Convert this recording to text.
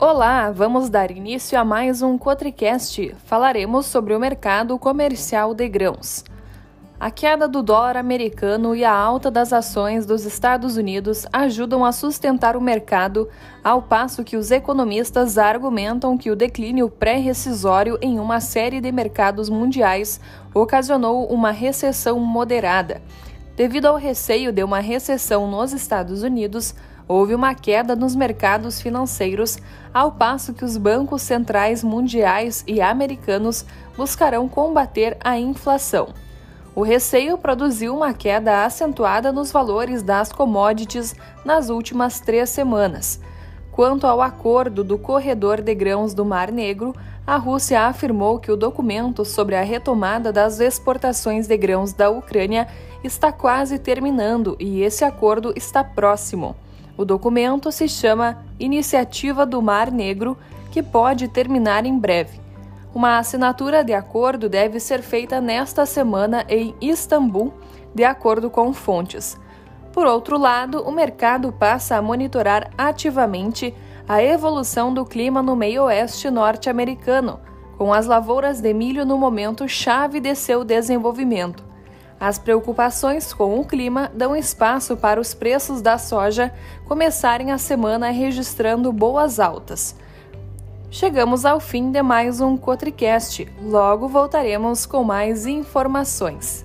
Olá, vamos dar início a mais um Cotricast. Falaremos sobre o mercado comercial de grãos. A queda do dólar americano e a alta das ações dos Estados Unidos ajudam a sustentar o mercado, ao passo que os economistas argumentam que o declínio pré-rescisório em uma série de mercados mundiais ocasionou uma recessão moderada. Devido ao receio de uma recessão nos Estados Unidos, houve uma queda nos mercados financeiros, ao passo que os bancos centrais mundiais e americanos buscarão combater a inflação. O receio produziu uma queda acentuada nos valores das commodities nas últimas três semanas. Quanto ao acordo do corredor de grãos do Mar Negro, a Rússia afirmou que o documento sobre a retomada das exportações de grãos da Ucrânia está quase terminando e esse acordo está próximo. O documento se chama Iniciativa do Mar Negro, que pode terminar em breve. Uma assinatura de acordo deve ser feita nesta semana em Istambul, de acordo com fontes. Por outro lado, o mercado passa a monitorar ativamente a evolução do clima no meio-oeste norte-americano, com as lavouras de milho no momento chave de seu desenvolvimento. As preocupações com o clima dão espaço para os preços da soja começarem a semana registrando boas altas. Chegamos ao fim de mais um Cotricast. Logo voltaremos com mais informações.